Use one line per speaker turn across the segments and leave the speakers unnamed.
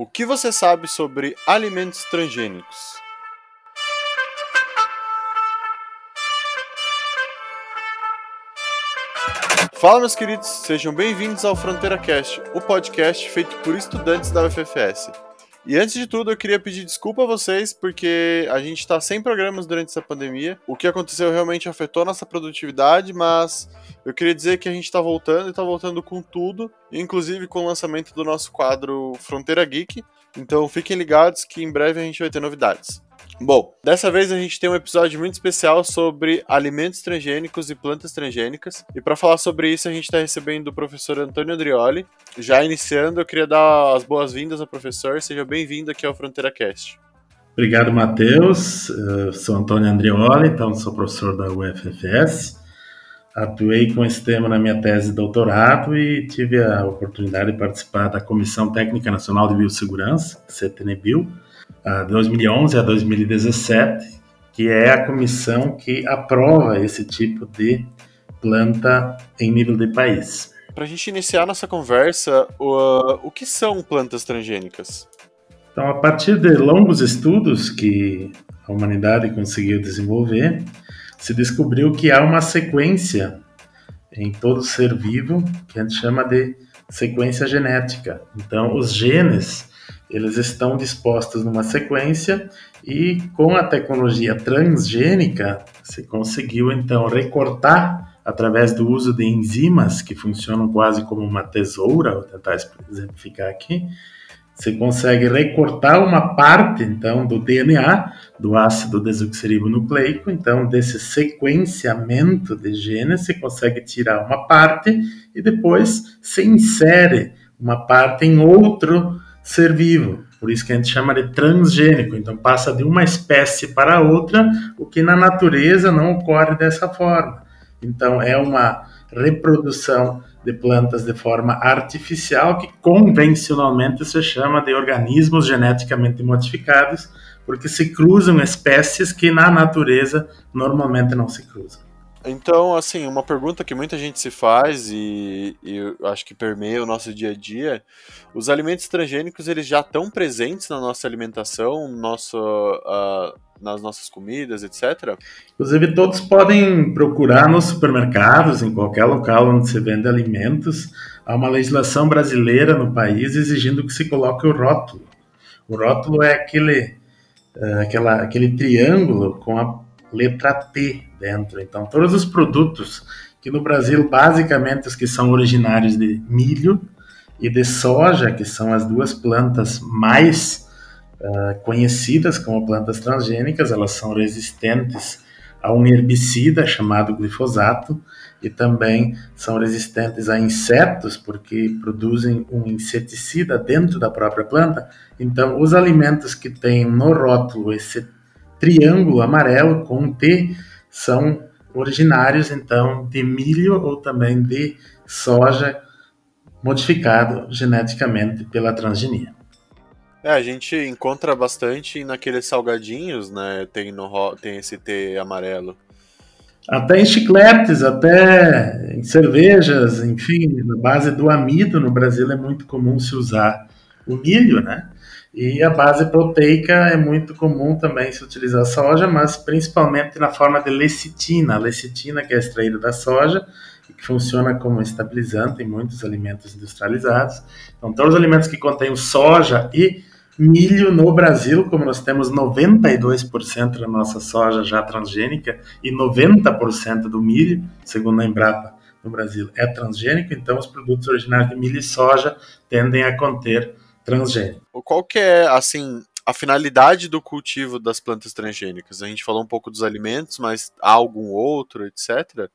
O que você sabe sobre alimentos transgênicos? Fala, meus queridos, sejam bem-vindos ao Fronteira Cast, o podcast feito por estudantes da UFFS. E antes de tudo, eu queria pedir desculpa a vocês, porque a gente está sem programas durante essa pandemia. O que aconteceu realmente afetou a nossa produtividade, mas eu queria dizer que a gente está voltando e está voltando com tudo, inclusive com o lançamento do nosso quadro Fronteira Geek. Então fiquem ligados que em breve a gente vai ter novidades. Bom, dessa vez a gente tem um episódio muito especial sobre alimentos transgênicos e plantas transgênicas. E para falar sobre isso, a gente está recebendo o professor Antônio Andrioli. Já iniciando, eu queria dar as boas-vindas ao professor. Seja bem-vindo aqui ao Fronteira Cast.
Obrigado, Matheus. Eu sou Antônio Andrioli, então sou professor da UFFS. Atuei com esse tema na minha tese de doutorado e tive a oportunidade de participar da Comissão Técnica Nacional de Biossegurança, CTNBio, 2011 a 2017, que é a comissão que aprova esse tipo de planta em nível de país.
Para a gente iniciar nossa conversa, o, o que são plantas transgênicas?
Então, a partir de longos estudos que a humanidade conseguiu desenvolver, se descobriu que há uma sequência em todo ser vivo que a gente chama de sequência genética. Então, os genes eles estão dispostos numa sequência e com a tecnologia transgênica se conseguiu então recortar através do uso de enzimas que funcionam quase como uma tesoura, vou tentar exemplificar aqui. Você consegue recortar uma parte então do DNA do ácido desoxirribonucleico, então desse sequenciamento de genes você consegue tirar uma parte e depois se insere uma parte em outro ser vivo. Por isso que a gente chama de transgênico. Então passa de uma espécie para outra, o que na natureza não ocorre dessa forma. Então é uma reprodução de plantas de forma artificial que convencionalmente se chama de organismos geneticamente modificados, porque se cruzam espécies que na natureza normalmente não se cruzam.
Então, assim, uma pergunta que muita gente se faz e, e acho que permeia o nosso dia a dia, os alimentos transgênicos eles já estão presentes na nossa alimentação, nosso, uh, nas nossas comidas, etc.
Inclusive, todos podem procurar nos supermercados, em qualquer local onde se vende alimentos. Há uma legislação brasileira no país exigindo que se coloque o rótulo. O rótulo é aquele, uh, aquela, aquele triângulo com a letra T dentro. Então, todos os produtos que no Brasil, basicamente, os que são originários de milho e de soja, que são as duas plantas mais uh, conhecidas como plantas transgênicas, elas são resistentes a um herbicida chamado glifosato e também são resistentes a insetos porque produzem um inseticida dentro da própria planta. Então, os alimentos que têm no rótulo esse triângulo amarelo com T são originários então de milho ou também de soja modificado geneticamente pela transgenia.
É, a gente encontra bastante naqueles salgadinhos, né? Tem, no, tem esse T amarelo.
Até em chicletes, até em cervejas, enfim, na base do amido no Brasil é muito comum se usar o milho, né? E a base proteica é muito comum também se utilizar soja, mas principalmente na forma de lecitina. A lecitina que é extraída da soja e que funciona como estabilizante em muitos alimentos industrializados. Então, todos os alimentos que contêm soja e milho no Brasil, como nós temos 92% da nossa soja já transgênica e 90% do milho, segundo a Embrapa no Brasil, é transgênico, então os produtos originários de milho e soja tendem a conter transgênico.
Qual que é, assim, a finalidade do cultivo das plantas transgênicas? A gente falou um pouco dos alimentos, mas há algum outro, etc?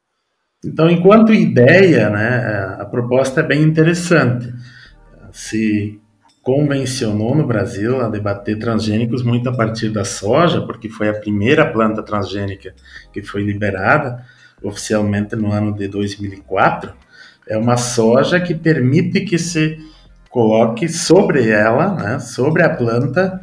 Então, enquanto ideia, né, a proposta é bem interessante. Se convencionou no Brasil a debater transgênicos muito a partir da soja, porque foi a primeira planta transgênica que foi liberada oficialmente no ano de 2004. É uma soja que permite que se coloque sobre ela, né, sobre a planta,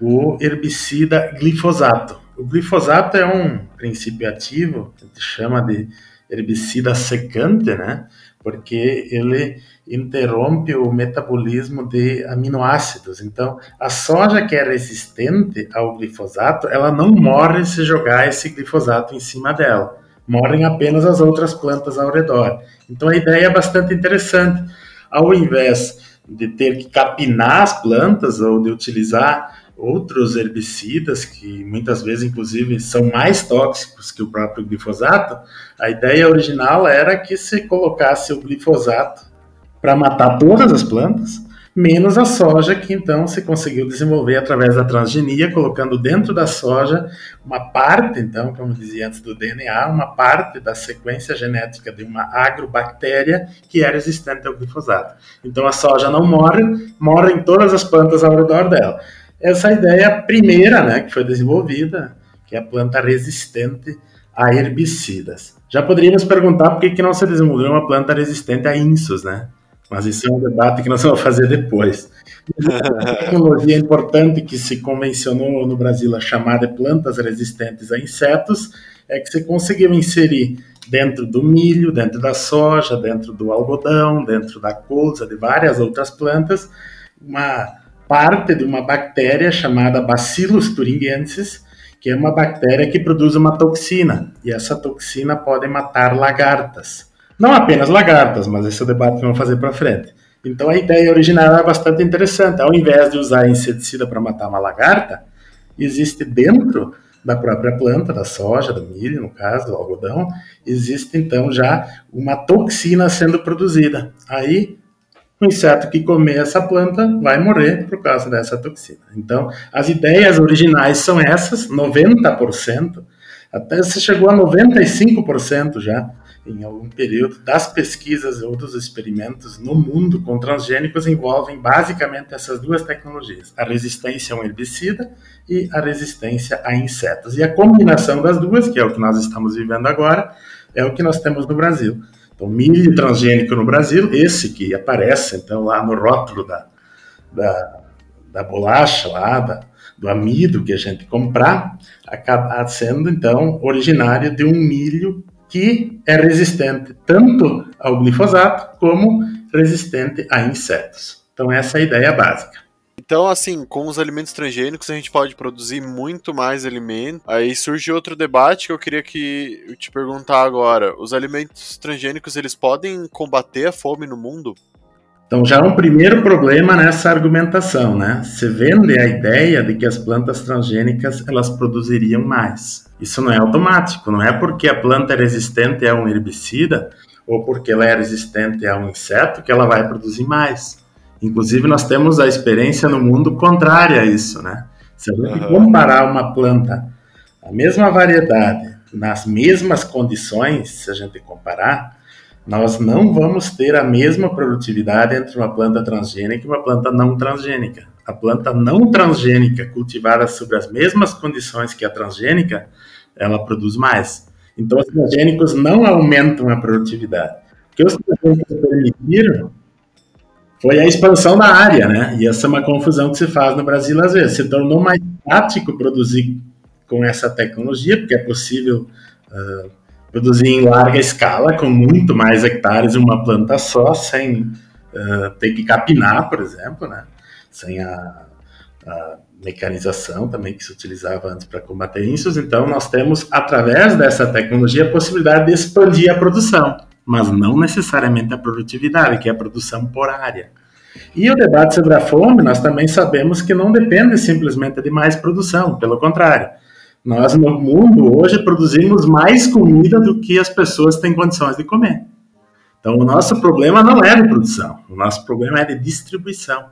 o herbicida glifosato. O glifosato é um princípio ativo, a gente chama de herbicida secante, né? porque ele interrompe o metabolismo de aminoácidos. Então, a soja que é resistente ao glifosato, ela não morre se jogar esse glifosato em cima dela. Morrem apenas as outras plantas ao redor. Então, a ideia é bastante interessante. Ao invés de ter que capinar as plantas ou de utilizar outros herbicidas que muitas vezes, inclusive, são mais tóxicos que o próprio glifosato, a ideia original era que se colocasse o glifosato para matar todas as plantas, menos a soja, que então se conseguiu desenvolver através da transgenia, colocando dentro da soja uma parte, então, como dizia antes do DNA, uma parte da sequência genética de uma agrobactéria que é resistente ao glifosato. Então a soja não morre, morrem todas as plantas ao redor dela essa ideia primeira, né, que foi desenvolvida, que é a planta resistente a herbicidas. Já poderíamos perguntar por que, que não se desenvolveu uma planta resistente a insos, né? Mas isso é um debate que nós vamos fazer depois. Uma tecnologia importante que se convencionou no Brasil a chamar de plantas resistentes a insetos é que se conseguiu inserir dentro do milho, dentro da soja, dentro do algodão, dentro da colza, de várias outras plantas, uma parte de uma bactéria chamada Bacillus thuringiensis, que é uma bactéria que produz uma toxina, e essa toxina pode matar lagartas. Não apenas lagartas, mas esse é o debate que vamos fazer para frente. Então a ideia original é bastante interessante. Ao invés de usar inseticida para matar uma lagarta, existe dentro da própria planta, da soja, do milho, no caso, do algodão, existe então já uma toxina sendo produzida. Aí o inseto que comer essa planta vai morrer por causa dessa toxina. Então, as ideias originais são essas, 90%, até se chegou a 95% já em algum período das pesquisas ou dos experimentos no mundo com transgênicos envolvem basicamente essas duas tecnologias, a resistência a um herbicida e a resistência a insetos. E a combinação das duas, que é o que nós estamos vivendo agora, é o que nós temos no Brasil. Então, milho transgênico no Brasil, esse que aparece então lá no rótulo da, da, da bolacha, lá, da, do amido que a gente comprar, acaba sendo então originário de um milho que é resistente tanto ao glifosato como resistente a insetos. Então, essa é a ideia básica.
Então, assim, com os alimentos transgênicos a gente pode produzir muito mais alimento. Aí surge outro debate que eu queria que eu te perguntar agora. Os alimentos transgênicos, eles podem combater a fome no mundo?
Então, já é um primeiro problema nessa argumentação, né? Você vende a ideia de que as plantas transgênicas elas produziriam mais. Isso não é automático, não é porque a planta é resistente a um herbicida ou porque ela é resistente a um inseto que ela vai produzir mais. Inclusive, nós temos a experiência no mundo contrária a isso, né? Se a gente comparar uma planta, a mesma variedade, nas mesmas condições, se a gente comparar, nós não vamos ter a mesma produtividade entre uma planta transgênica e uma planta não transgênica. A planta não transgênica, cultivada sob as mesmas condições que a transgênica, ela produz mais. Então, os transgênicos não aumentam a produtividade. O que os transgênicos permitiram foi a expansão da área, né? E essa é uma confusão que se faz no Brasil às vezes. Se tornou mais prático produzir com essa tecnologia, porque é possível uh, produzir em larga escala, com muito mais hectares uma planta só, sem uh, ter que capinar, por exemplo, né? Sem a, a mecanização também que se utilizava antes para combater isso. Então, nós temos, através dessa tecnologia, a possibilidade de expandir a produção mas não necessariamente a produtividade, que é a produção por área. E o debate sobre a fome, nós também sabemos que não depende simplesmente de mais produção, pelo contrário. Nós, no mundo, hoje produzimos mais comida do que as pessoas têm condições de comer. Então, o nosso problema não é de produção, o nosso problema é de distribuição.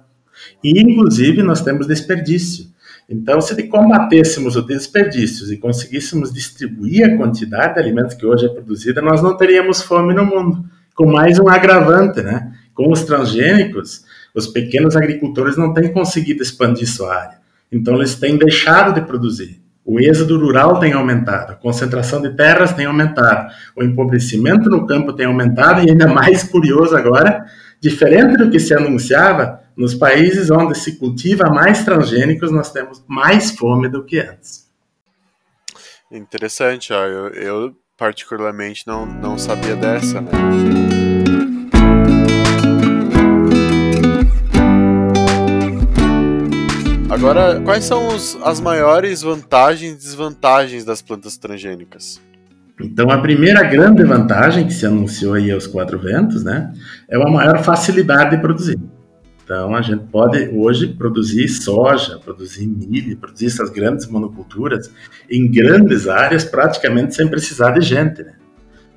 E, inclusive, nós temos desperdício. Então, se combatêssemos o desperdício e conseguíssemos distribuir a quantidade de alimentos que hoje é produzida, nós não teríamos fome no mundo. Com mais um agravante, né? Com os transgênicos, os pequenos agricultores não têm conseguido expandir sua área. Então, eles têm deixado de produzir. O êxodo rural tem aumentado, a concentração de terras tem aumentado, o empobrecimento no campo tem aumentado e ainda mais curioso agora, diferente do que se anunciava, nos países onde se cultiva mais transgênicos, nós temos mais fome do que antes.
Interessante, ó. Eu, eu particularmente não, não sabia dessa, né? Agora, quais são os, as maiores vantagens e desvantagens das plantas transgênicas?
Então, a primeira grande vantagem que se anunciou aí aos quatro ventos, né, é a maior facilidade de produzir. Então, a gente pode hoje produzir soja, produzir milho, produzir essas grandes monoculturas em grandes áreas praticamente sem precisar de gente. Né?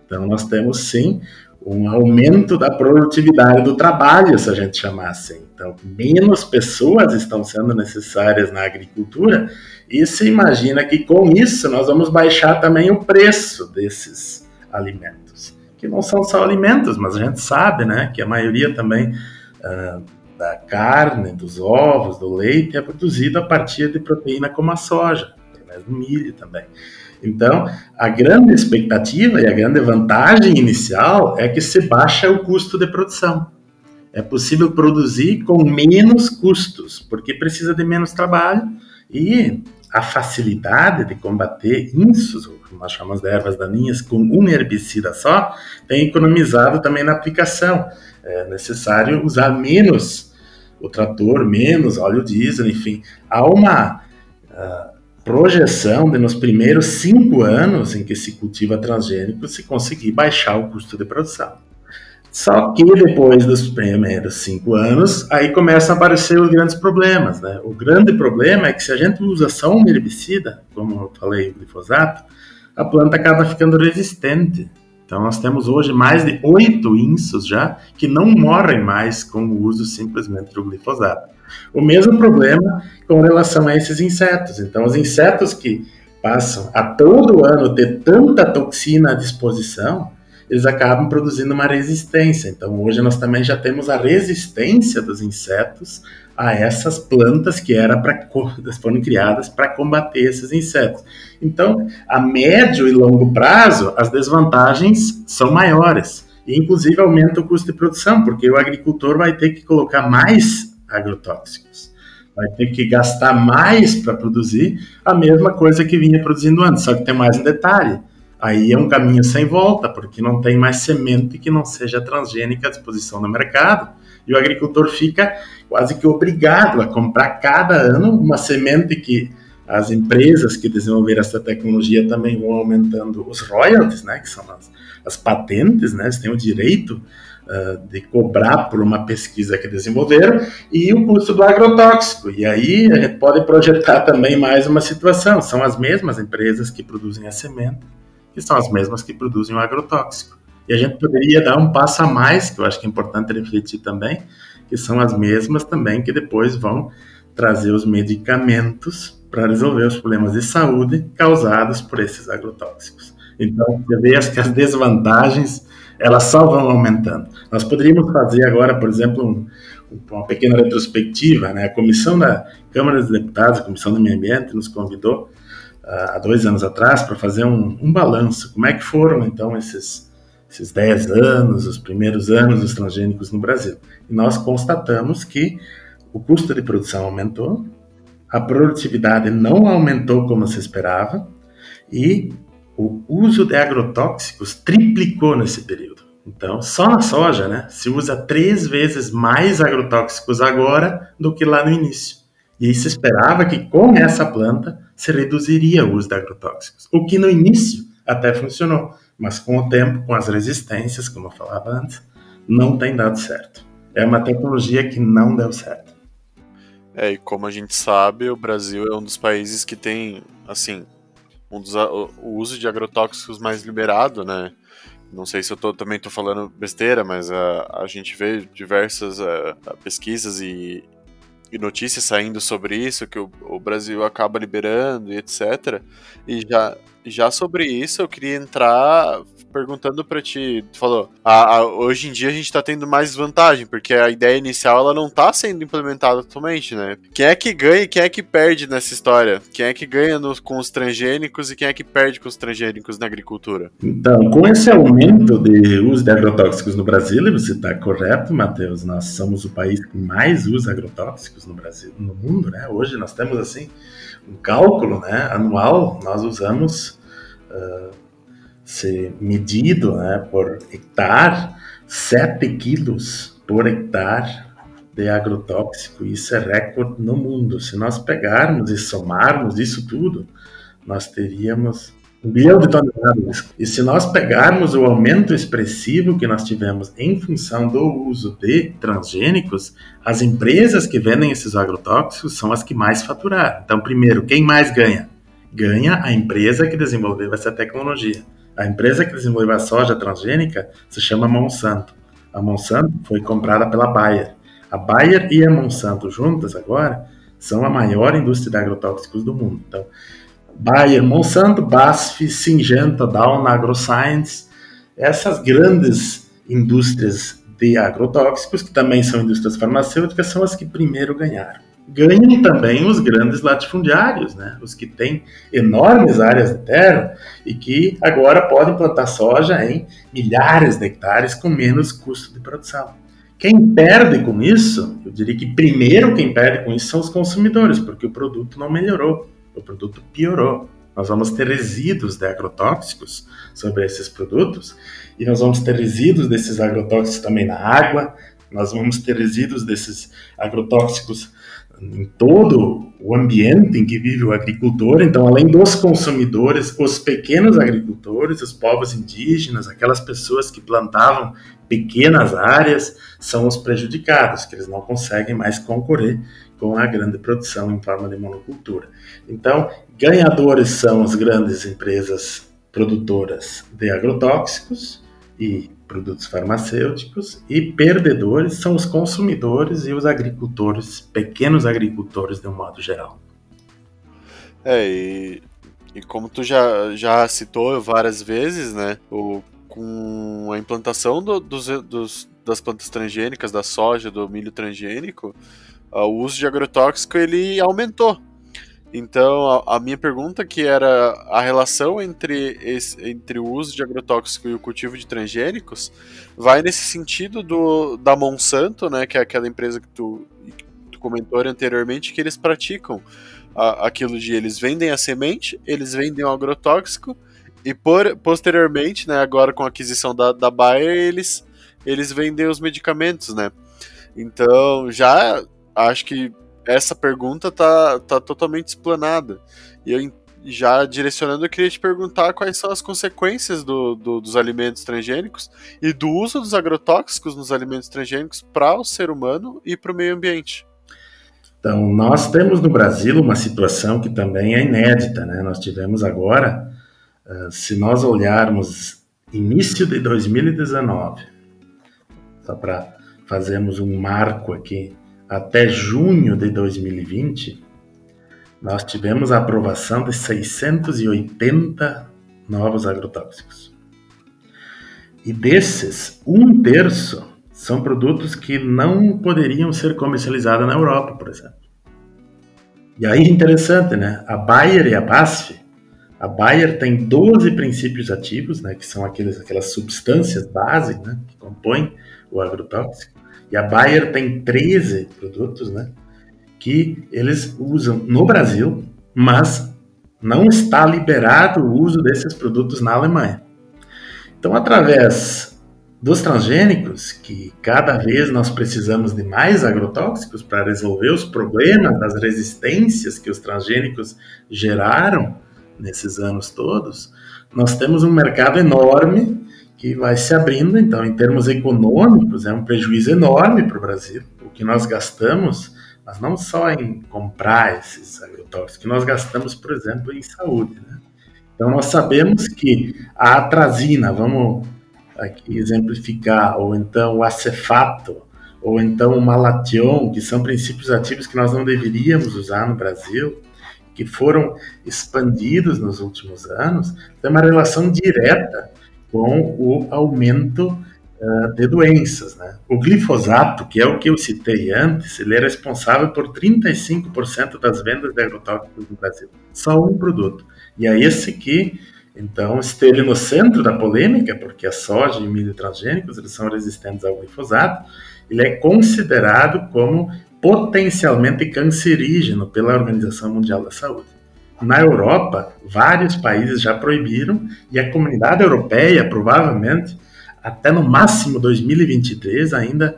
Então, nós temos sim um aumento da produtividade do trabalho, se a gente chamar assim. Então, menos pessoas estão sendo necessárias na agricultura e se imagina que com isso nós vamos baixar também o preço desses alimentos, que não são só alimentos, mas a gente sabe, né, que a maioria também uh, da carne, dos ovos, do leite é produzido a partir de proteína como a soja, através do milho também. Então, a grande expectativa e a grande vantagem inicial é que se baixa o custo de produção. É possível produzir com menos custos, porque precisa de menos trabalho e a facilidade de combater insos, nós chamamos de ervas daninhas, com um herbicida só, tem economizado também na aplicação. É necessário usar menos o trator, menos óleo diesel, enfim. Há uma uh, projeção de nos primeiros cinco anos em que se cultiva transgênico se conseguir baixar o custo de produção. Só que depois dos primeiros cinco anos, aí começam a aparecer os grandes problemas. Né? O grande problema é que se a gente usa só um herbicida, como eu falei, o glifosato, a planta acaba ficando resistente. Então nós temos hoje mais de oito insos já que não morrem mais com o uso simplesmente do glifosato. O mesmo problema com relação a esses insetos. Então, os insetos que passam a todo ano ter tanta toxina à disposição, eles acabam produzindo uma resistência. Então, hoje nós também já temos a resistência dos insetos a essas plantas que era para foram criadas para combater esses insetos. Então, a médio e longo prazo, as desvantagens são maiores. E, inclusive, aumenta o custo de produção, porque o agricultor vai ter que colocar mais agrotóxicos. Vai ter que gastar mais para produzir a mesma coisa que vinha produzindo antes, só que tem mais um detalhe. Aí é um caminho sem volta, porque não tem mais semente que não seja transgênica à disposição no mercado. E o agricultor fica quase que obrigado a comprar cada ano uma semente que as empresas que desenvolveram essa tecnologia também vão aumentando os royalties, né, que são as, as patentes, né, eles têm o direito uh, de cobrar por uma pesquisa que desenvolveram, e o custo do agrotóxico. E aí a gente pode projetar também mais uma situação: são as mesmas empresas que produzem a semente, que são as mesmas que produzem o agrotóxico. E a gente poderia dar um passo a mais, que eu acho que é importante refletir também, que são as mesmas também que depois vão trazer os medicamentos para resolver os problemas de saúde causados por esses agrotóxicos. Então, você vê que as desvantagens elas só vão aumentando. Nós poderíamos fazer agora, por exemplo, um, uma pequena retrospectiva. Né? A comissão da Câmara dos Deputados, a Comissão do Meio Ambiente, nos convidou há dois anos atrás para fazer um, um balanço. Como é que foram, então, esses, esses 10 anos, os primeiros anos dos transgênicos no Brasil? E nós constatamos que o custo de produção aumentou, a produtividade não aumentou como se esperava, e o uso de agrotóxicos triplicou nesse período. Então, só na soja, né, se usa três vezes mais agrotóxicos agora do que lá no início. E se esperava que com essa planta se reduziria o uso de agrotóxicos, o que no início até funcionou, mas com o tempo, com as resistências, como eu falava antes, não tem dado certo. É uma tecnologia que não deu certo.
É, e como a gente sabe, o Brasil é um dos países que tem, assim, um dos, o uso de agrotóxicos mais liberado, né? Não sei se eu tô, também estou falando besteira, mas a, a gente vê diversas uh, pesquisas e, e, notícias saindo sobre isso, que o, o, Brasil acaba liberando e etc. E já, já sobre isso eu queria entrar perguntando para ti, tu falou, a, a, hoje em dia a gente tá tendo mais vantagem, porque a ideia inicial ela não tá sendo implementada totalmente, né? Quem é que ganha e quem é que perde nessa história? Quem é que ganha no, com os transgênicos e quem é que perde com os transgênicos na agricultura?
Então, com esse aumento de uso de agrotóxicos no Brasil, você está correto, Matheus, nós somos o país que mais usa agrotóxicos no Brasil, no mundo, né? Hoje nós temos assim um cálculo, né, anual, nós usamos uh, ser medido né, por hectare, 7 quilos por hectare de agrotóxico. Isso é recorde no mundo. Se nós pegarmos e somarmos isso tudo, nós teríamos um bilhão de toneladas. E se nós pegarmos o aumento expressivo que nós tivemos em função do uso de transgênicos, as empresas que vendem esses agrotóxicos são as que mais faturaram. Então, primeiro, quem mais ganha? Ganha a empresa que desenvolveu essa tecnologia. A empresa que desenvolveu a soja transgênica se chama Monsanto. A Monsanto foi comprada pela Bayer. A Bayer e a Monsanto juntas agora são a maior indústria de agrotóxicos do mundo. Então, Bayer, Monsanto, BASF, Syngenta, Dow, AgroScience, essas grandes indústrias de agrotóxicos, que também são indústrias farmacêuticas, são as que primeiro ganharam. Ganham também os grandes latifundiários, né? os que têm enormes áreas de terra e que agora podem plantar soja em milhares de hectares com menos custo de produção. Quem perde com isso, eu diria que primeiro quem perde com isso são os consumidores, porque o produto não melhorou o produto piorou. Nós vamos ter resíduos de agrotóxicos sobre esses produtos e nós vamos ter resíduos desses agrotóxicos também na água, nós vamos ter resíduos desses agrotóxicos em todo o ambiente em que vive o agricultor. Então, além dos consumidores, os pequenos agricultores, os povos indígenas, aquelas pessoas que plantavam pequenas áreas, são os prejudicados, que eles não conseguem mais concorrer com a grande produção em forma de monocultura. Então, ganhadores são as grandes empresas produtoras de agrotóxicos e produtos farmacêuticos e perdedores são os consumidores e os agricultores, pequenos agricultores de um modo geral.
É, e, e como tu já, já citou várias vezes, né, o, com a implantação do, dos, dos, das plantas transgênicas, da soja, do milho transgênico, o uso de agrotóxico ele aumentou. Então, a, a, minha pergunta que era a relação entre, esse, entre o uso de agrotóxico e o cultivo de transgênicos vai nesse sentido do, da Monsanto, né, que é aquela empresa que tu, que tu comentou anteriormente, que eles praticam a, aquilo de eles vendem a semente, eles vendem o agrotóxico e por, posteriormente, né, agora com a aquisição da, da Bayer, eles, eles vendem os medicamentos, né. Então, já acho que essa pergunta tá, tá totalmente explanada. E eu já direcionando, eu queria te perguntar quais são as consequências do, do, dos alimentos transgênicos e do uso dos agrotóxicos nos alimentos transgênicos para o ser humano e para o meio ambiente.
Então, nós temos no Brasil uma situação que também é inédita, né? Nós tivemos agora, uh, se nós olharmos início de 2019, só para fazermos um marco aqui, até junho de 2020, nós tivemos a aprovação de 680 novos agrotóxicos. E desses, um terço são produtos que não poderiam ser comercializados na Europa, por exemplo. E aí, interessante, né? A Bayer e a BASF, a Bayer tem 12 princípios ativos, né, que são aqueles, aquelas substâncias base né, que compõem o agrotóxico. E a Bayer tem 13 produtos, né? Que eles usam no Brasil, mas não está liberado o uso desses produtos na Alemanha. Então, através dos transgênicos, que cada vez nós precisamos de mais agrotóxicos para resolver os problemas das resistências que os transgênicos geraram nesses anos todos, nós temos um mercado enorme que vai se abrindo, então, em termos econômicos, é um prejuízo enorme para o Brasil. O que nós gastamos, mas não só em comprar esses agrotóxicos, que nós gastamos, por exemplo, em saúde. Né? Então, nós sabemos que a atrazina, vamos aqui exemplificar, ou então o acefato, ou então o malation, que são princípios ativos que nós não deveríamos usar no Brasil, que foram expandidos nos últimos anos, tem uma relação direta com o aumento uh, de doenças. Né? O glifosato, que é o que eu citei antes, ele é responsável por 35% das vendas de agrotóxicos no Brasil. Só um produto. E é esse que, então, esteve no centro da polêmica, porque a soja e milho transgênicos eles são resistentes ao glifosato, ele é considerado como potencialmente cancerígeno pela Organização Mundial da Saúde. Na Europa, vários países já proibiram e a comunidade europeia, provavelmente, até no máximo 2023, ainda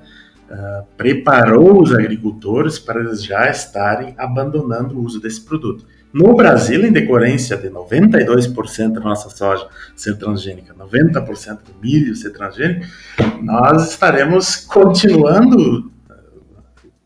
uh, preparou os agricultores para eles já estarem abandonando o uso desse produto. No Brasil, em decorrência de 92% da nossa soja ser transgênica, 90% do milho ser transgênico, nós estaremos continuando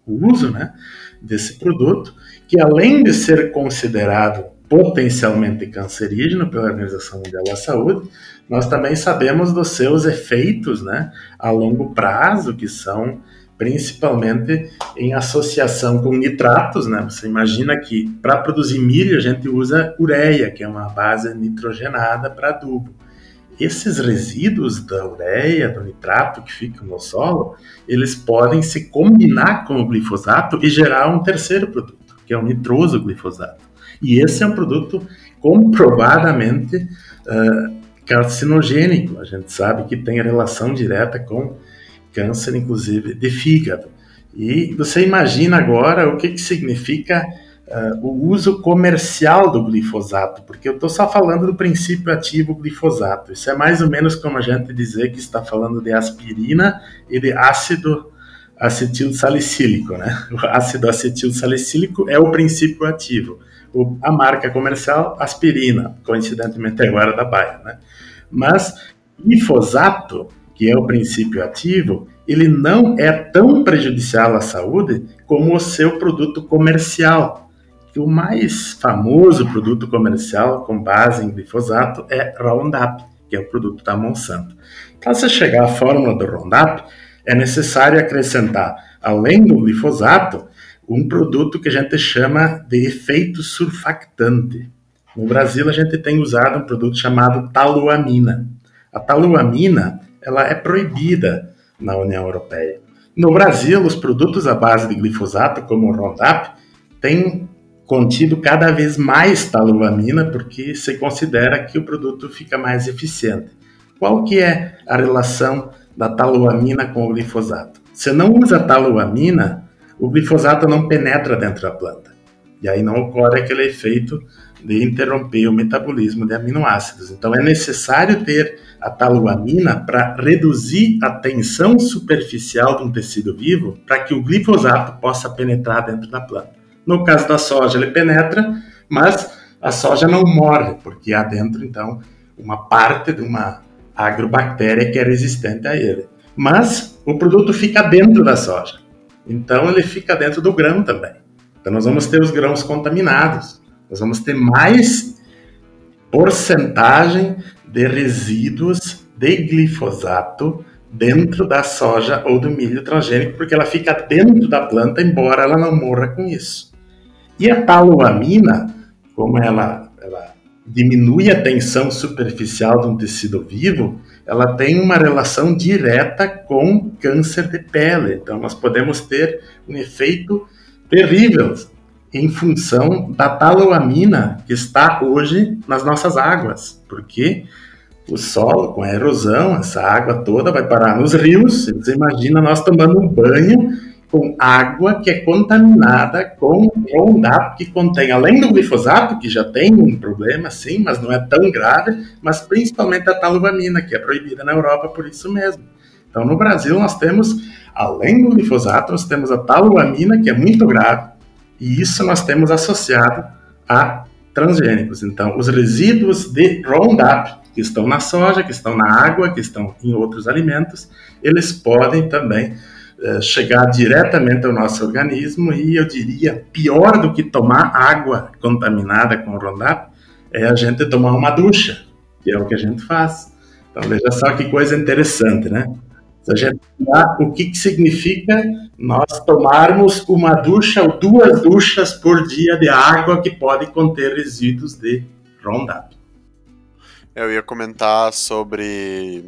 o uso né, desse produto, que além de ser considerado potencialmente cancerígeno pela Organização Mundial da Saúde, nós também sabemos dos seus efeitos né, a longo prazo, que são principalmente em associação com nitratos, né? Você imagina que para produzir milho a gente usa ureia, que é uma base nitrogenada para adubo. Esses resíduos da ureia, do nitrato que ficam no solo, eles podem se combinar com o glifosato e gerar um terceiro produto, que é o nitroso glifosato. E esse é um produto comprovadamente uh, carcinogênico. A gente sabe que tem relação direta com câncer, inclusive, de fígado. E você imagina agora o que, que significa uh, o uso comercial do glifosato, porque eu estou só falando do princípio ativo glifosato. Isso é mais ou menos como a gente dizer que está falando de aspirina e de ácido acetil salicílico, né? O ácido acetil salicílico é o princípio ativo. O, a marca comercial, aspirina, coincidentemente agora da Baia, né? Mas glifosato que é o princípio ativo, ele não é tão prejudicial à saúde como o seu produto comercial. O mais famoso produto comercial com base em glifosato é Roundup, que é o produto da Monsanto. Para você chegar à fórmula do Roundup, é necessário acrescentar, além do glifosato, um produto que a gente chama de efeito surfactante. No Brasil, a gente tem usado um produto chamado taloamina. A taloamina ela é proibida na União Europeia. No Brasil, os produtos à base de glifosato, como o Roundup, têm contido cada vez mais taloamina porque se considera que o produto fica mais eficiente. Qual que é a relação da taloamina com o glifosato? Se não usa taloamina, o glifosato não penetra dentro da planta. E aí não ocorre aquele efeito de interromper o metabolismo de aminoácidos. Então é necessário ter a taloamina para reduzir a tensão superficial de um tecido vivo para que o glifosato possa penetrar dentro da planta. No caso da soja, ele penetra, mas a soja não morre, porque há dentro, então, uma parte de uma agrobactéria que é resistente a ele. Mas o produto fica dentro da soja. Então ele fica dentro do grão também. Então nós vamos ter os grãos contaminados. Nós vamos ter mais porcentagem de resíduos de glifosato dentro da soja ou do milho transgênico, porque ela fica dentro da planta, embora ela não morra com isso. E a taloamina, como ela, ela diminui a tensão superficial de um tecido vivo, ela tem uma relação direta com câncer de pele. Então, nós podemos ter um efeito terrível em função da taloamina que está hoje nas nossas águas, porque o solo, com a erosão, essa água toda vai parar nos rios. Você imagina nós tomando um banho com água que é contaminada com Roundup, que contém, além do glifosato, que já tem um problema, sim, mas não é tão grave, mas principalmente a taloamina, que é proibida na Europa por isso mesmo. Então, no Brasil, nós temos, além do glifosato, nós temos a taloamina, que é muito grave, e isso nós temos associado a transgênicos. Então, os resíduos de Roundup que estão na soja, que estão na água, que estão em outros alimentos, eles podem também chegar diretamente ao nosso organismo e eu diria pior do que tomar água contaminada com Roundup é a gente tomar uma ducha, que é o que a gente faz. Então veja só que coisa interessante, né? Se a gente o que, que significa nós tomarmos uma ducha ou duas duchas por dia de água que pode conter resíduos de Roundup.
Eu ia comentar sobre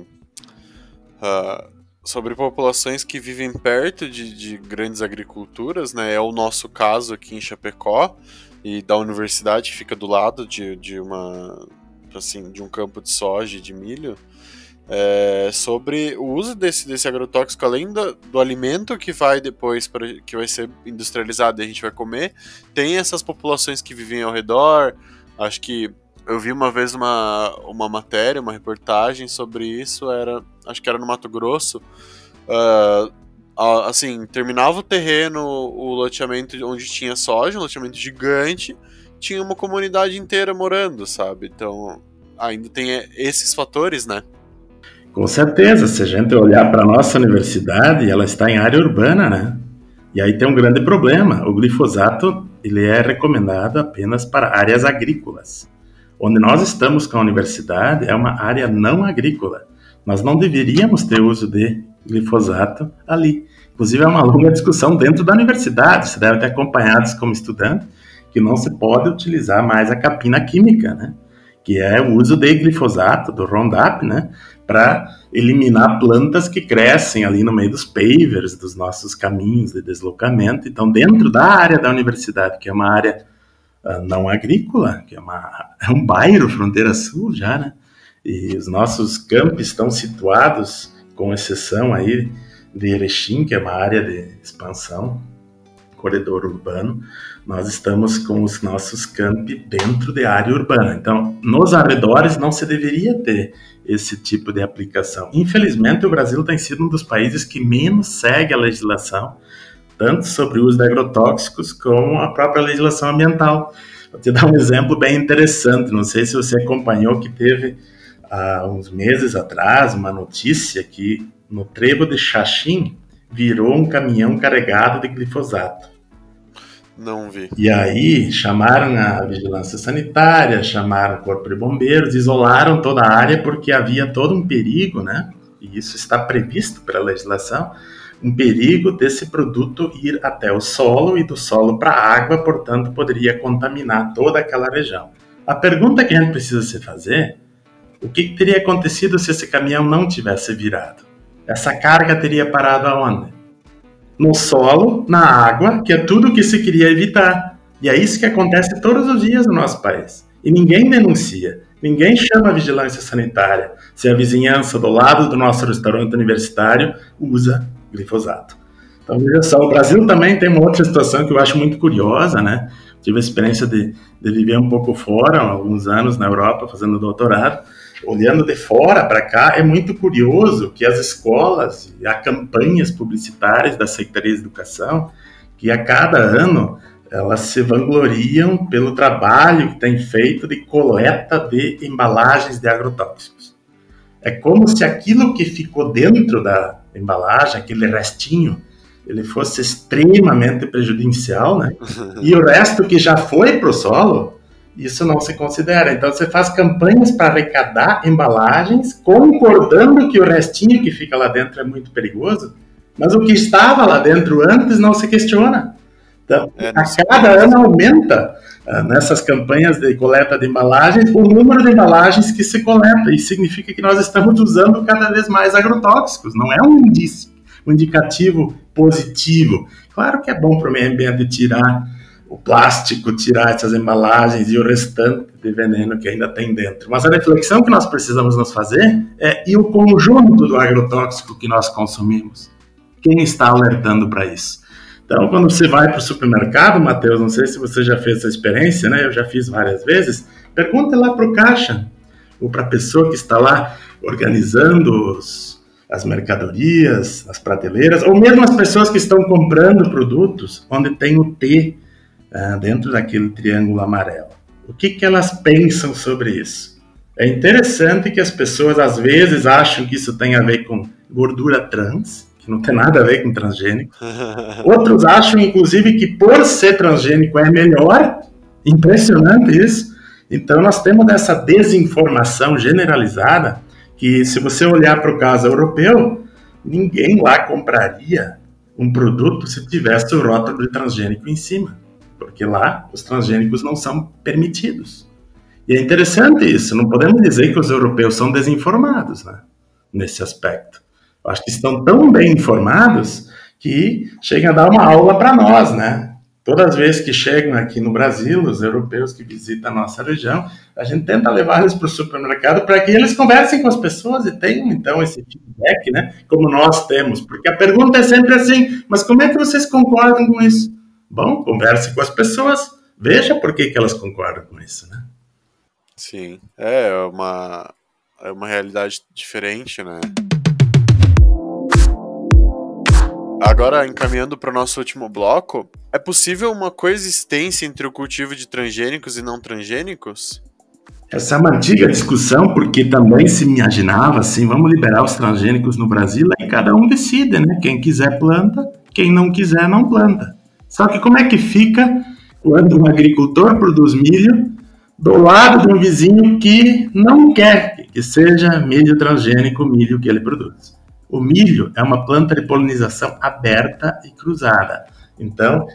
uh, sobre populações que vivem perto de, de, grandes agriculturas, né? É o nosso caso aqui em Chapecó e da universidade fica do lado de, de uma assim de um campo de soja e de milho é, sobre o uso desse, desse agrotóxico, além do, do alimento que vai depois, pra, que vai ser industrializado e a gente vai comer, tem essas populações que vivem ao redor. Acho que eu vi uma vez uma, uma matéria, uma reportagem sobre isso, era acho que era no Mato Grosso. Uh, assim, terminava o terreno, o loteamento onde tinha soja, um loteamento gigante, tinha uma comunidade inteira morando, sabe? Então, ainda tem esses fatores, né?
Com certeza, se a gente olhar para a nossa universidade, ela está em área urbana, né? E aí tem um grande problema. O glifosato ele é recomendado apenas para áreas agrícolas. Onde nós estamos com a universidade é uma área não agrícola. Nós não deveríamos ter uso de glifosato ali. Inclusive, é uma longa discussão dentro da universidade. Você deve ter acompanhado como estudante que não se pode utilizar mais a capina química, né? Que é o uso de glifosato, do Roundup, né? Para eliminar plantas que crescem ali no meio dos pavers, dos nossos caminhos de deslocamento. Então, dentro da área da universidade, que é uma área não agrícola, que é, uma, é um bairro fronteira sul já, né? E os nossos campos estão situados, com exceção aí de Erechim, que é uma área de expansão, corredor urbano, nós estamos com os nossos campi dentro de área urbana. Então, nos arredores não se deveria ter esse tipo de aplicação. Infelizmente, o Brasil tem sido um dos países que menos segue a legislação, tanto sobre o uso de agrotóxicos como a própria legislação ambiental. Vou te dar um exemplo bem interessante. Não sei se você acompanhou que teve há uns meses atrás uma notícia que no trevo de Xaxim virou um caminhão carregado de glifosato.
Não vi.
E aí chamaram a vigilância sanitária, chamaram o corpo de bombeiros, isolaram toda a área porque havia todo um perigo, né? E isso está previsto pela legislação, um perigo desse produto ir até o solo e do solo para a água, portanto poderia contaminar toda aquela região. A pergunta que a gente precisa se fazer o que teria acontecido se esse caminhão não tivesse virado? Essa carga teria parado aonde? No solo, na água, que é tudo que se queria evitar. E é isso que acontece todos os dias no nosso país. E ninguém denuncia, ninguém chama a vigilância sanitária se a vizinhança do lado do nosso restaurante universitário usa glifosato. Então, veja só, o Brasil também tem uma outra situação que eu acho muito curiosa, né? Tive a experiência de, de viver um pouco fora, alguns anos na Europa, fazendo doutorado, olhando de fora para cá, é muito curioso que as escolas e as campanhas publicitárias da Secretaria de Educação, que a cada ano elas se vangloriam pelo trabalho que tem feito de coleta de embalagens de agrotóxicos. É como se aquilo que ficou dentro da embalagem, aquele restinho, ele fosse extremamente prejudicial, né? E o resto que já foi para o solo, isso não se considera. Então você faz campanhas para arrecadar embalagens, concordando que o restinho que fica lá dentro é muito perigoso, mas o que estava lá dentro antes não se questiona. Então, é, a cada ano aumenta uh, nessas campanhas de coleta de embalagens o número de embalagens que se coleta, e significa que nós estamos usando cada vez mais agrotóxicos, não é um indício, um indicativo positivo. Claro que é bom para o meio ambiente tirar o plástico, tirar essas embalagens e o restante de veneno que ainda tem dentro. Mas a reflexão que nós precisamos nos fazer é e o conjunto do agrotóxico que nós consumimos? Quem está alertando para isso? Então, quando você vai para o supermercado, Matheus, não sei se você já fez essa experiência, né? Eu já fiz várias vezes. Pergunta lá para o caixa ou para a pessoa que está lá organizando os, as mercadorias, as prateleiras, ou mesmo as pessoas que estão comprando produtos onde tem o T uh, dentro daquele triângulo amarelo. O que, que elas pensam sobre isso? É interessante que as pessoas às vezes acham que isso tem a ver com gordura trans, que não tem nada a ver com transgênico. Outros acham, inclusive, que por ser transgênico é melhor. Impressionante isso. Então, nós temos essa desinformação generalizada que, se você olhar para o caso europeu, ninguém lá compraria um produto se tivesse o rótulo de transgênico em cima porque lá os transgênicos não são permitidos. E é interessante isso, não podemos dizer que os europeus são desinformados né, nesse aspecto. Eu acho que estão tão bem informados que chegam a dar uma aula para nós, né? Todas as vezes que chegam aqui no Brasil, os europeus que visitam a nossa região, a gente tenta levar eles para o supermercado para que eles conversem com as pessoas e tenham, então, esse feedback, né? Como nós temos. Porque a pergunta é sempre assim, mas como é que vocês concordam com isso? Bom, converse com as pessoas, veja por que, que elas concordam com isso, né?
Sim, é uma, é uma realidade diferente, né? Agora encaminhando para o nosso último bloco, é possível uma coexistência entre o cultivo de transgênicos e não transgênicos?
Essa é uma antiga discussão, porque também se imaginava assim, vamos liberar os transgênicos no Brasil, aí cada um decide, né? Quem quiser planta, quem não quiser não planta. Só que como é que fica quando um agricultor produz milho do lado de um vizinho que não quer que seja milho transgênico o milho que ele produz? O milho é uma planta de polinização aberta e cruzada. Então,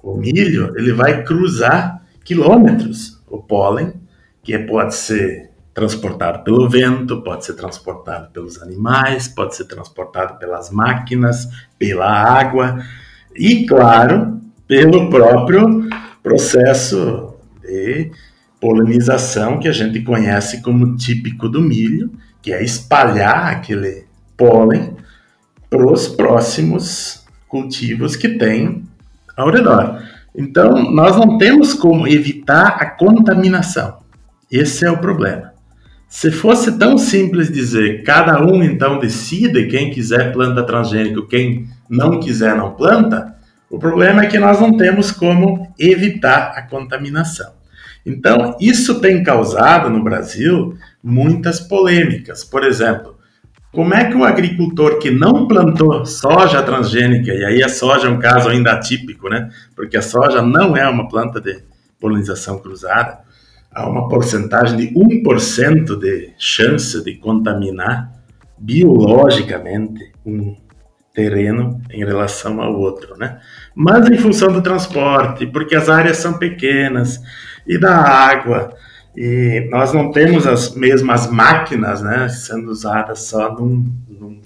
o milho ele vai cruzar quilômetros o pólen que pode ser transportado pelo vento, pode ser transportado pelos animais, pode ser transportado pelas máquinas, pela água e, claro, pelo próprio processo de polinização que a gente conhece como típico do milho, que é espalhar aquele pólen para os próximos cultivos que tem ao redor. Então, nós não temos como evitar a contaminação. Esse é o problema. Se fosse tão simples dizer, cada um então decide, quem quiser planta transgênico, quem não quiser não planta, o problema é que nós não temos como evitar a contaminação. Então, isso tem causado no Brasil muitas polêmicas. Por exemplo, como é que o agricultor que não plantou soja transgênica, e aí a soja é um caso ainda atípico, né? Porque a soja não é uma planta de polinização cruzada, há uma porcentagem de 1% de chance de contaminar biologicamente um terreno em relação ao outro, né? Mas em função do transporte, porque as áreas são pequenas e da água, e nós não temos as mesmas máquinas, né, sendo usadas só num, num,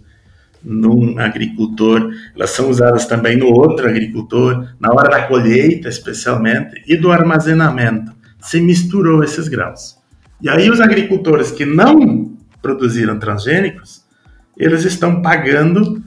num agricultor, elas são usadas também no outro agricultor, na hora da colheita especialmente, e do armazenamento se misturou esses grãos. E aí os agricultores que não produziram transgênicos, eles estão pagando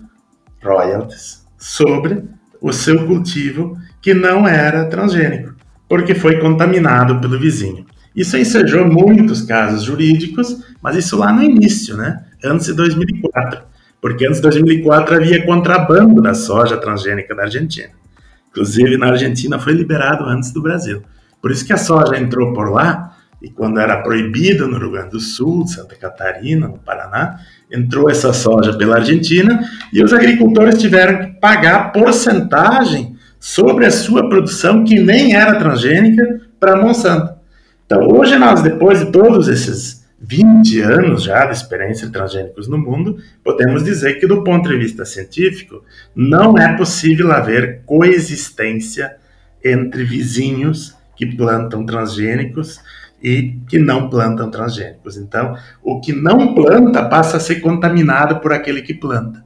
royalties sobre o seu cultivo que não era transgênico, porque foi contaminado pelo vizinho. Isso ensejou muitos casos jurídicos, mas isso lá no início, né? Antes de 2004. Porque antes de 2004 havia contrabando da soja transgênica da Argentina. Inclusive, na Argentina foi liberado antes do Brasil. Por isso que a soja entrou por lá, e quando era proibido no Rio Grande do Sul, Santa Catarina, no Paraná, entrou essa soja pela Argentina e os agricultores tiveram que pagar porcentagem sobre a sua produção que nem era transgênica para Monsanto. Então, hoje nós, depois de todos esses 20 anos já de experiência de transgênicos no mundo, podemos dizer que, do ponto de vista científico, não é possível haver coexistência entre vizinhos que plantam transgênicos e que não plantam transgênicos. Então, o que não planta passa a ser contaminado por aquele que planta.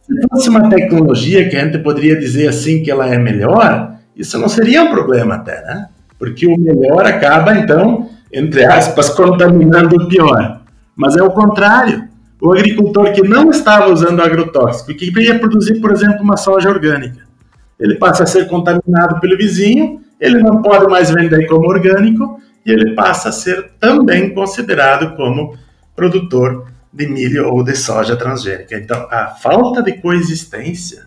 Se fosse uma tecnologia que a gente poderia dizer assim que ela é melhor, isso não seria um problema até, né? Porque o melhor acaba, então, entre aspas, contaminando o pior. Mas é o contrário. O agricultor que não estava usando agrotóxico que ia produzir, por exemplo, uma soja orgânica, ele passa a ser contaminado pelo vizinho ele não pode mais vender como orgânico e ele passa a ser também considerado como produtor de milho ou de soja transgênica. Então, a falta de coexistência,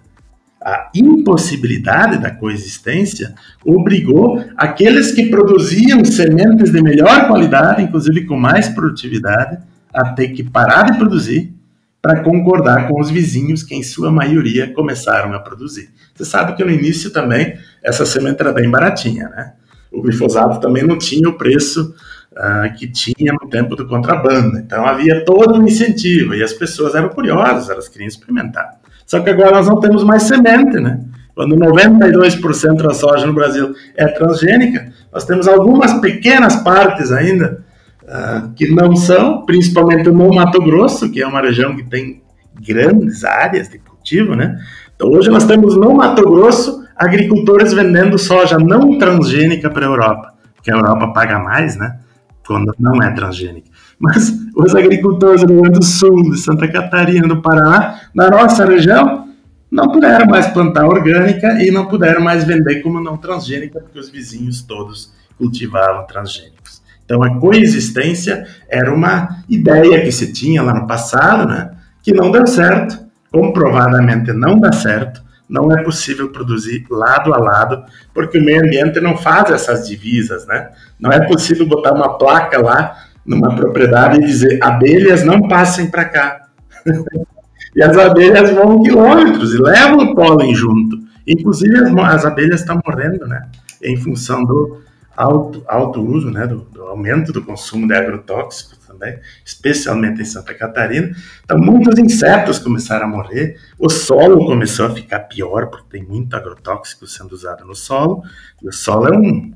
a impossibilidade da coexistência, obrigou aqueles que produziam sementes de melhor qualidade, inclusive com mais produtividade, a ter que parar de produzir para concordar com os vizinhos que, em sua maioria, começaram a produzir. Você sabe que no início também essa semente era bem baratinha, né? O glifosato também não tinha o preço uh, que tinha no tempo do contrabando. Então havia todo um incentivo e as pessoas eram curiosas, elas queriam experimentar. Só que agora nós não temos mais semente, né? Quando 92% da soja no Brasil é transgênica, nós temos algumas pequenas partes ainda uh, que não são, principalmente no Mato Grosso, que é uma região que tem grandes áreas de cultivo, né? Então hoje nós temos no Mato Grosso agricultores vendendo soja não transgênica para a Europa, porque a Europa paga mais, né? Quando não é transgênica. Mas os agricultores do Rio Grande do Sul, de Santa Catarina, do Paraná, na nossa região, não puderam mais plantar orgânica e não puderam mais vender como não transgênica, porque os vizinhos todos cultivavam transgênicos. Então a coexistência era uma ideia que se tinha lá no passado, né? Que não deu certo, comprovadamente não dá certo, não é possível produzir lado a lado, porque o meio ambiente não faz essas divisas, né? Não é possível botar uma placa lá numa propriedade e dizer abelhas não passem para cá. e as abelhas vão quilômetros e levam o pólen junto. Inclusive as, as abelhas estão morrendo, né? Em função do alto, alto uso, né? Do, do aumento do consumo de agrotóxicos também, especialmente em Santa Catarina. Então muitos insetos começaram a morrer. O solo começou a ficar pior porque tem muito agrotóxico sendo usado no solo. E o solo é um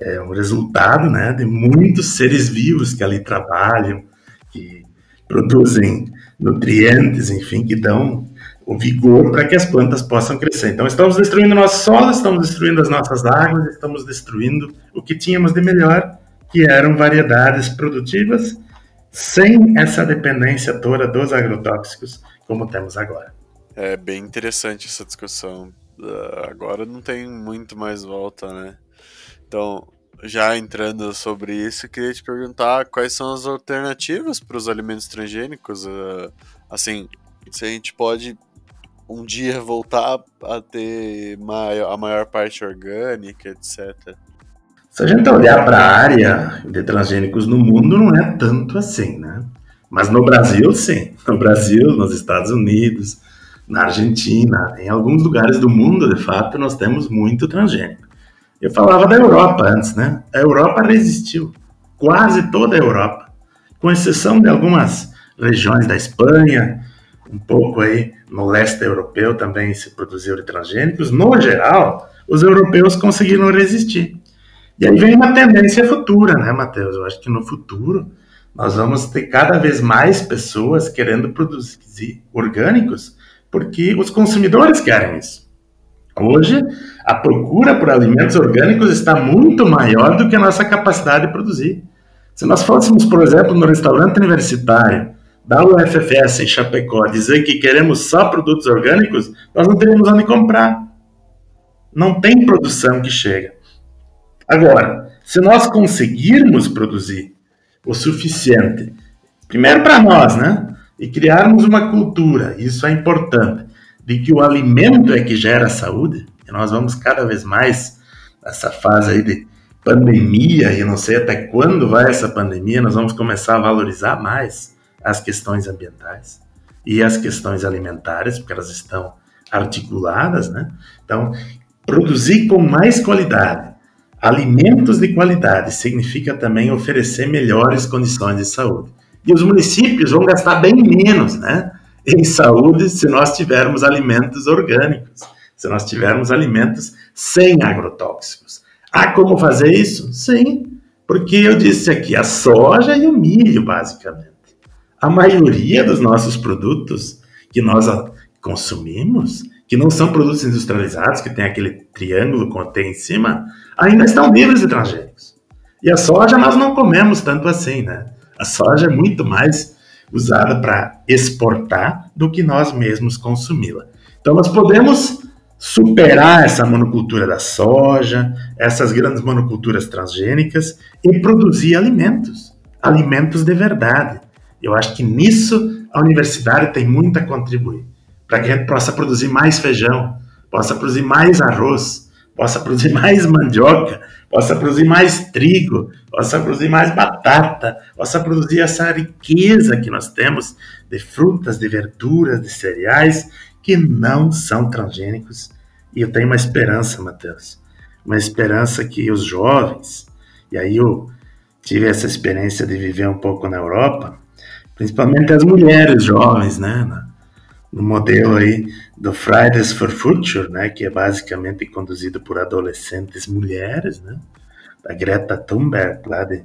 é um resultado né, de muitos seres vivos que ali trabalham, que produzem nutrientes, enfim, que dão o vigor para que as plantas possam crescer. Então, estamos destruindo nosso solo, estamos destruindo as nossas águas, estamos destruindo o que tínhamos de melhor, que eram variedades produtivas, sem essa dependência toda dos agrotóxicos, como temos agora.
É bem interessante essa discussão. Uh, agora não tem muito mais volta, né? Então, já entrando sobre isso, queria te perguntar quais são as alternativas para os alimentos transgênicos. Uh, assim, se a gente pode um dia voltar a ter maior, a maior parte orgânica, etc.
Se a gente olhar para a área de transgênicos no mundo, não é tanto assim, né? Mas no Brasil, sim. No Brasil, nos Estados Unidos, na Argentina, em alguns lugares do mundo, de fato, nós temos muito transgênico. Eu falava da Europa antes, né? A Europa resistiu, quase toda a Europa, com exceção de algumas regiões da Espanha, um pouco aí no leste europeu também se produziu transgênicos. No geral, os europeus conseguiram resistir. E aí vem uma tendência futura, né, Matheus? Eu acho que no futuro nós vamos ter cada vez mais pessoas querendo produzir orgânicos, porque os consumidores querem isso. Hoje, a procura por alimentos orgânicos está muito maior do que a nossa capacidade de produzir. Se nós fôssemos, por exemplo, no restaurante universitário da UFFS em Chapecó dizer que queremos só produtos orgânicos, nós não teríamos onde comprar. Não tem produção que chega. Agora, se nós conseguirmos produzir o suficiente, primeiro para nós, né? E criarmos uma cultura, isso é importante de que o alimento é que gera saúde, e nós vamos cada vez mais nessa fase aí de pandemia, e não sei até quando vai essa pandemia, nós vamos começar a valorizar mais as questões ambientais e as questões alimentares, porque elas estão articuladas, né? Então, produzir com mais qualidade, alimentos de qualidade, significa também oferecer melhores condições de saúde. E os municípios vão gastar bem menos, né? Em saúde se nós tivermos alimentos orgânicos, se nós tivermos alimentos sem agrotóxicos. Há como fazer isso? Sim, porque eu disse aqui a soja e o milho, basicamente. A maioria dos nossos produtos que nós consumimos, que não são produtos industrializados, que tem aquele triângulo com T em cima, ainda estão livres de transgênicos. E a soja nós não comemos tanto assim, né? A soja é muito mais usada para exportar do que nós mesmos consumi-la. Então nós podemos superar essa monocultura da soja, essas grandes monoculturas transgênicas e produzir alimentos, alimentos de verdade. Eu acho que nisso a universidade tem muito a contribuir, para que a gente possa produzir mais feijão, possa produzir mais arroz, possa produzir mais mandioca, possa produzir mais trigo, possa produzir mais batata, possa produzir essa riqueza que nós temos de frutas, de verduras, de cereais que não são transgênicos. E eu tenho uma esperança, Matheus, uma esperança que os jovens, e aí eu tive essa experiência de viver um pouco na Europa, principalmente as mulheres jovens, né, no modelo aí do Fridays for Future, né, que é basicamente conduzido por adolescentes mulheres, né, da Greta Thunberg lá de,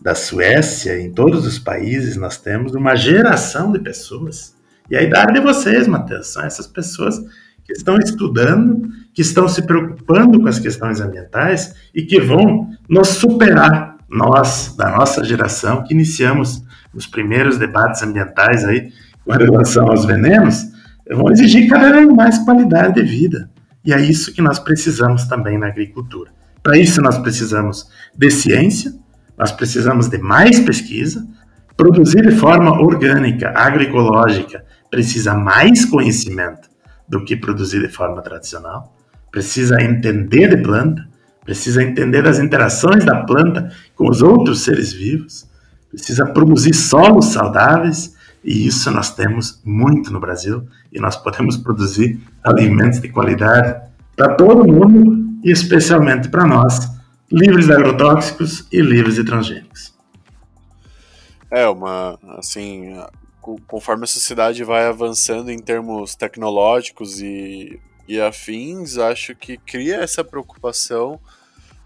da Suécia, em todos os países nós temos uma geração de pessoas. E a idade de vocês, Matheus, são essas pessoas que estão estudando, que estão se preocupando com as questões ambientais e que vão nos superar, nós, da nossa geração, que iniciamos os primeiros debates ambientais aí com relação aos venenos, vão exigir cada vez mais qualidade de vida. E é isso que nós precisamos também na agricultura. Para isso, nós precisamos de ciência, nós precisamos de mais pesquisa, produzir de forma orgânica, agroecológica, precisa mais conhecimento. do que produzir de forma tradicional. Precisa entender de planta, precisa entender as interações da planta com os outros seres vivos, precisa produzir solos saudáveis, e isso nós temos muito no Brasil, e nós podemos produzir alimentos de qualidade para todo mundo e especialmente para nós, livres de agrotóxicos e livres de transgênicos.
É, uma, assim, conforme a sociedade vai avançando em termos tecnológicos e, e afins, acho que cria essa preocupação.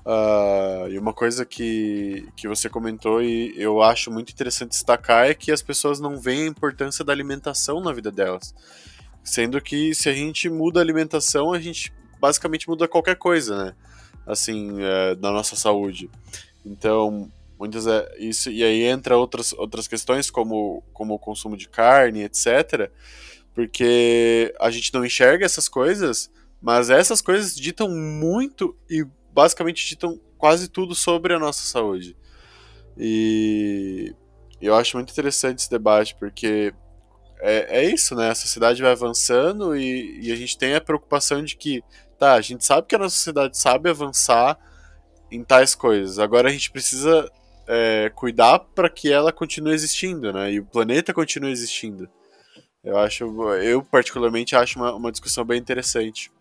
Uh, e uma coisa que, que você comentou e eu acho muito interessante destacar é que as pessoas não veem a importância da alimentação na vida delas. Sendo que se a gente muda a alimentação, a gente basicamente muda qualquer coisa, né? Assim, é, na nossa saúde. Então, muitas é, isso e aí entra outras outras questões como como o consumo de carne etc porque a gente não enxerga essas coisas mas essas coisas ditam muito e basicamente ditam quase tudo sobre a nossa saúde e eu acho muito interessante esse debate porque é, é isso né a sociedade vai avançando e, e a gente tem a preocupação de que tá a gente sabe que a nossa sociedade sabe avançar em tais coisas. Agora a gente precisa é, cuidar para que ela continue existindo, né? E o planeta continue existindo. Eu acho, eu particularmente acho uma, uma discussão bem interessante.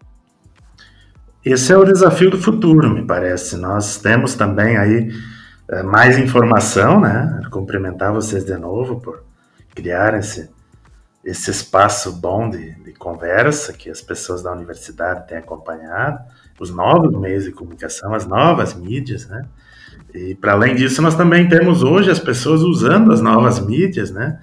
Esse é o desafio do futuro, me parece. Nós temos também aí é, mais informação, né? Cumprimentar vocês de novo por criar esse, esse espaço bom de, de conversa que as pessoas da universidade têm acompanhado, os novos meios de comunicação, as novas mídias, né? E para além disso, nós também temos hoje as pessoas usando as novas mídias, né?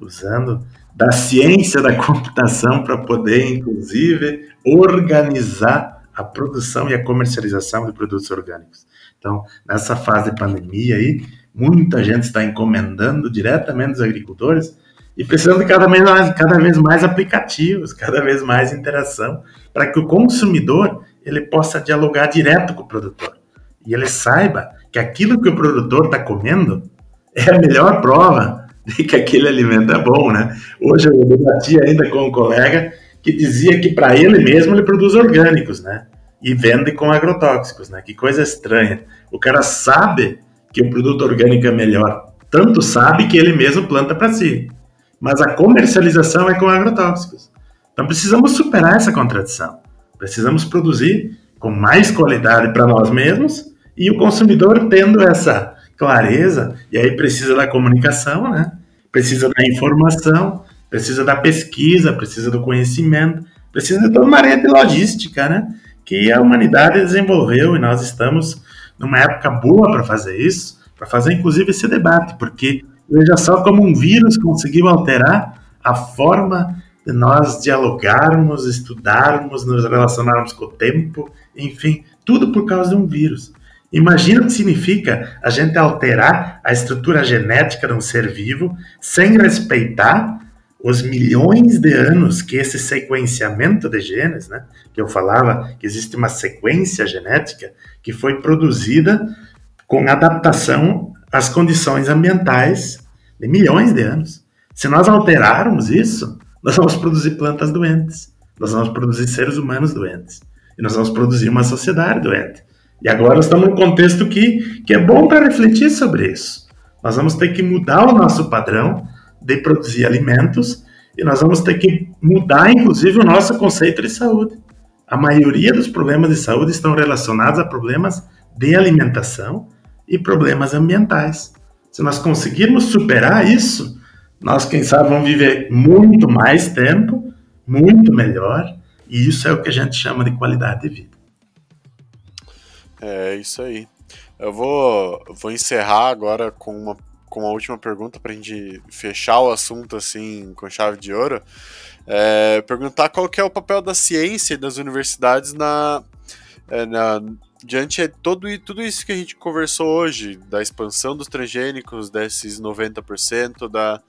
Usando da ciência da computação para poder, inclusive, organizar a produção e a comercialização de produtos orgânicos. Então, nessa fase de pandemia aí, muita gente está encomendando diretamente dos agricultores e precisando de cada vez mais, cada vez mais aplicativos, cada vez mais interação, para que o consumidor ele possa dialogar direto com o produtor e ele saiba que aquilo que o produtor está comendo é a melhor prova de que aquele alimento é bom, né? Hoje eu debati ainda com um colega que dizia que para ele mesmo ele produz orgânicos, né? E vende com agrotóxicos, né? Que coisa estranha. O cara sabe que o produto orgânico é melhor, tanto sabe que ele mesmo planta para si. Mas a comercialização é com agrotóxicos. Então precisamos superar essa contradição. Precisamos produzir com mais qualidade para nós mesmos e o consumidor tendo essa clareza, e aí precisa da comunicação, né? Precisa da informação, precisa da pesquisa, precisa do conhecimento, precisa de toda uma rede logística, né? Que a humanidade desenvolveu e nós estamos numa época boa para fazer isso, para fazer inclusive esse debate, porque veja só como um vírus conseguiu alterar a forma de nós dialogarmos, estudarmos, nos relacionarmos com o tempo, enfim, tudo por causa de um vírus. Imagina o que significa a gente alterar a estrutura genética de um ser vivo sem respeitar os milhões de anos que esse sequenciamento de genes, né, que eu falava que existe uma sequência genética que foi produzida com adaptação às condições ambientais de milhões de anos. Se nós alterarmos isso, nós vamos produzir plantas doentes, nós vamos produzir seres humanos doentes, e nós vamos produzir uma sociedade doente. E agora estamos num contexto que, que é bom para refletir sobre isso. Nós vamos ter que mudar o nosso padrão de produzir alimentos e nós vamos ter que mudar, inclusive, o nosso conceito de saúde. A maioria dos problemas de saúde estão relacionados a problemas de alimentação e problemas ambientais. Se nós conseguirmos superar isso, nós, quem sabe, vamos viver muito mais tempo, muito melhor, e isso é o que a gente chama de qualidade de vida.
É isso aí. Eu vou, vou encerrar agora com uma, com uma última pergunta para a gente fechar o assunto assim com chave de ouro. É, perguntar qual que é o papel da ciência e das universidades na, é, na diante de todo, tudo isso que a gente conversou hoje, da expansão dos transgênicos, desses 90%, da,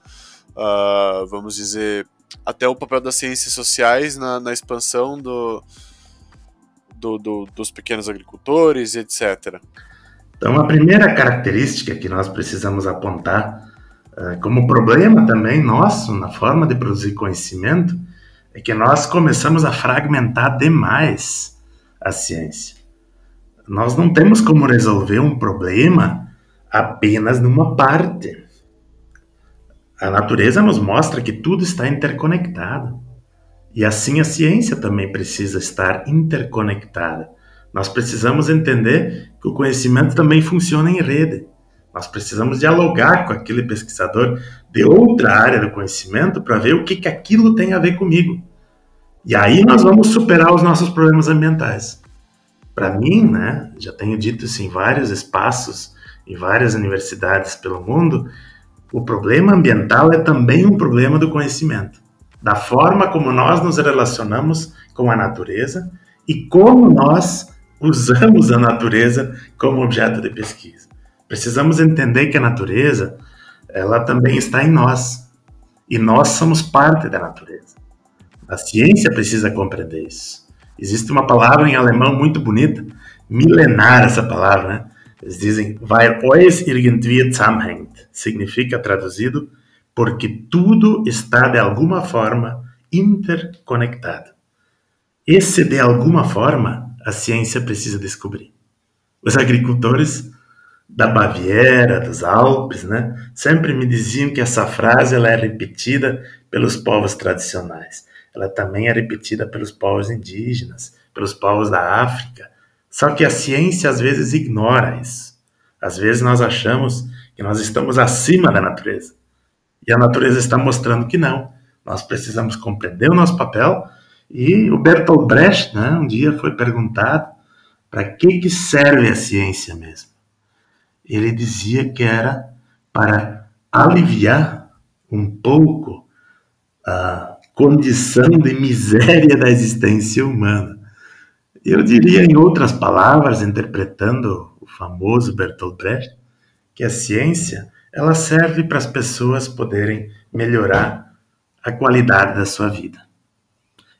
uh, vamos dizer, até o papel das ciências sociais na, na expansão do, do, do, dos pequenos agricultores, etc.
Então, a primeira característica que nós precisamos apontar uh, como problema também nosso na forma de produzir conhecimento é que nós começamos a fragmentar demais a ciência. Nós não temos como resolver um problema apenas numa parte. A natureza nos mostra que tudo está interconectado. E assim a ciência também precisa estar interconectada. Nós precisamos entender que o conhecimento também funciona em rede. Nós precisamos dialogar com aquele pesquisador de outra área do conhecimento para ver o que, que aquilo tem a ver comigo. E aí nós vamos superar os nossos problemas ambientais. Para mim, né, já tenho dito isso em vários espaços, em várias universidades pelo mundo, o problema ambiental é também um problema do conhecimento, da forma como nós nos relacionamos com a natureza e como nós usamos a natureza como objeto de pesquisa. Precisamos entender que a natureza, ela também está em nós. E nós somos parte da natureza. A ciência precisa compreender isso. Existe uma palavra em alemão muito bonita, milenar essa palavra, né? Eles dizem, weil alles irgendwie zusammenhängt. Significa, traduzido, porque tudo está de alguma forma interconectado. Esse de alguma forma a ciência precisa descobrir. Os agricultores da Baviera, dos Alpes, né, sempre me diziam que essa frase ela é repetida pelos povos tradicionais. Ela também é repetida pelos povos indígenas, pelos povos da África. Só que a ciência às vezes ignora isso. Às vezes nós achamos que nós estamos acima da natureza. E a natureza está mostrando que não. Nós precisamos compreender o nosso papel. E o Bertolt Brecht, né, um dia foi perguntado para que, que serve a ciência mesmo ele dizia que era para aliviar um pouco a condição de miséria da existência humana. Eu diria, em outras palavras, interpretando o famoso Bertolt Brecht, que a ciência ela serve para as pessoas poderem melhorar a qualidade da sua vida.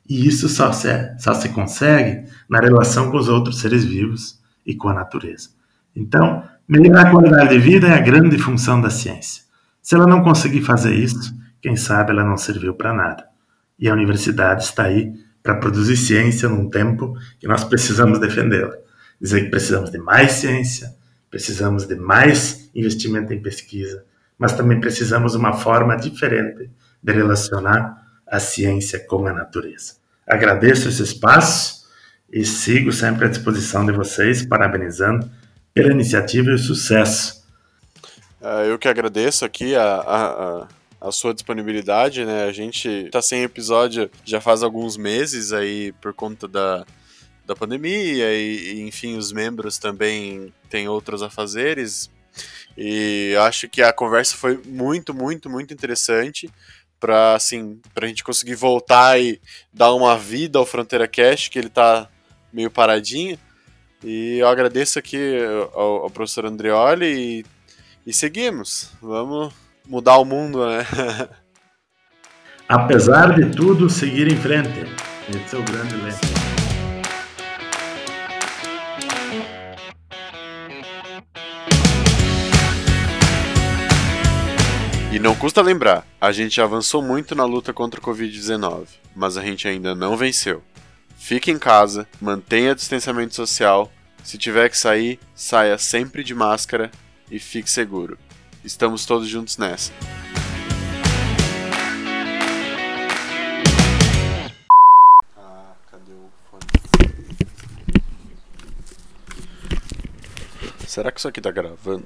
E isso só se, só se consegue na relação com os outros seres vivos e com a natureza. Então, Melhorar a qualidade de vida é a grande função da ciência. Se ela não conseguir fazer isso, quem sabe ela não serviu para nada. E a universidade está aí para produzir ciência num tempo que nós precisamos defendê-la. Dizer que precisamos de mais ciência, precisamos de mais investimento em pesquisa, mas também precisamos de uma forma diferente de relacionar a ciência com a natureza. Agradeço esse espaço e sigo sempre à disposição de vocês, parabenizando pela iniciativa e o sucesso.
É, eu que agradeço aqui a, a, a, sua disponibilidade, né? A gente está sem episódio já faz alguns meses aí por conta da, da pandemia e, enfim, os membros também têm outros afazeres. E acho que a conversa foi muito, muito, muito interessante para assim, a gente conseguir voltar e dar uma vida ao Fronteira Cast, que ele está meio paradinho. E eu agradeço aqui ao, ao professor Andreoli e, e seguimos. Vamos mudar o mundo, né?
Apesar de tudo, seguir em frente. Esse é o grande lema.
E não custa lembrar, a gente avançou muito na luta contra o Covid-19, mas a gente ainda não venceu. Fique em casa, mantenha distanciamento social se tiver que sair, saia sempre de máscara e fique seguro. Estamos todos juntos nessa. Ah, cadê o fone? Será que isso aqui tá gravando?